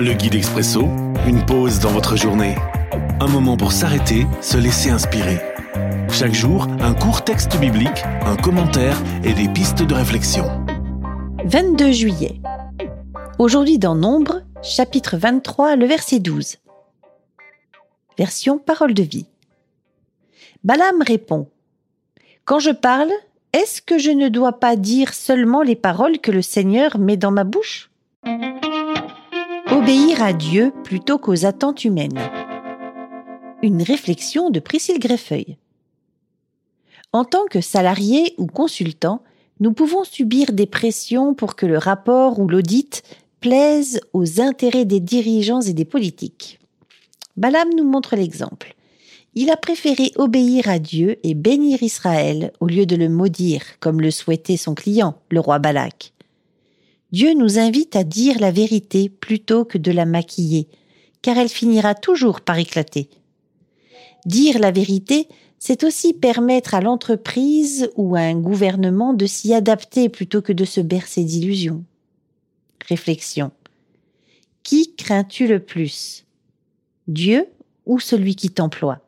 Le guide expresso, une pause dans votre journée. Un moment pour s'arrêter, se laisser inspirer. Chaque jour, un court texte biblique, un commentaire et des pistes de réflexion. 22 juillet. Aujourd'hui dans Nombre, chapitre 23, le verset 12. Version Parole de vie. Balaam répond Quand je parle, est-ce que je ne dois pas dire seulement les paroles que le Seigneur met dans ma bouche? Obéir à Dieu plutôt qu'aux attentes humaines. Une réflexion de Priscille Greffeuil. En tant que salarié ou consultant, nous pouvons subir des pressions pour que le rapport ou l'audit plaise aux intérêts des dirigeants et des politiques. Balaam nous montre l'exemple. Il a préféré obéir à Dieu et bénir Israël au lieu de le maudire, comme le souhaitait son client, le roi Balak. Dieu nous invite à dire la vérité plutôt que de la maquiller, car elle finira toujours par éclater. Dire la vérité, c'est aussi permettre à l'entreprise ou à un gouvernement de s'y adapter plutôt que de se bercer d'illusions. Réflexion. Qui crains-tu le plus? Dieu ou celui qui t'emploie?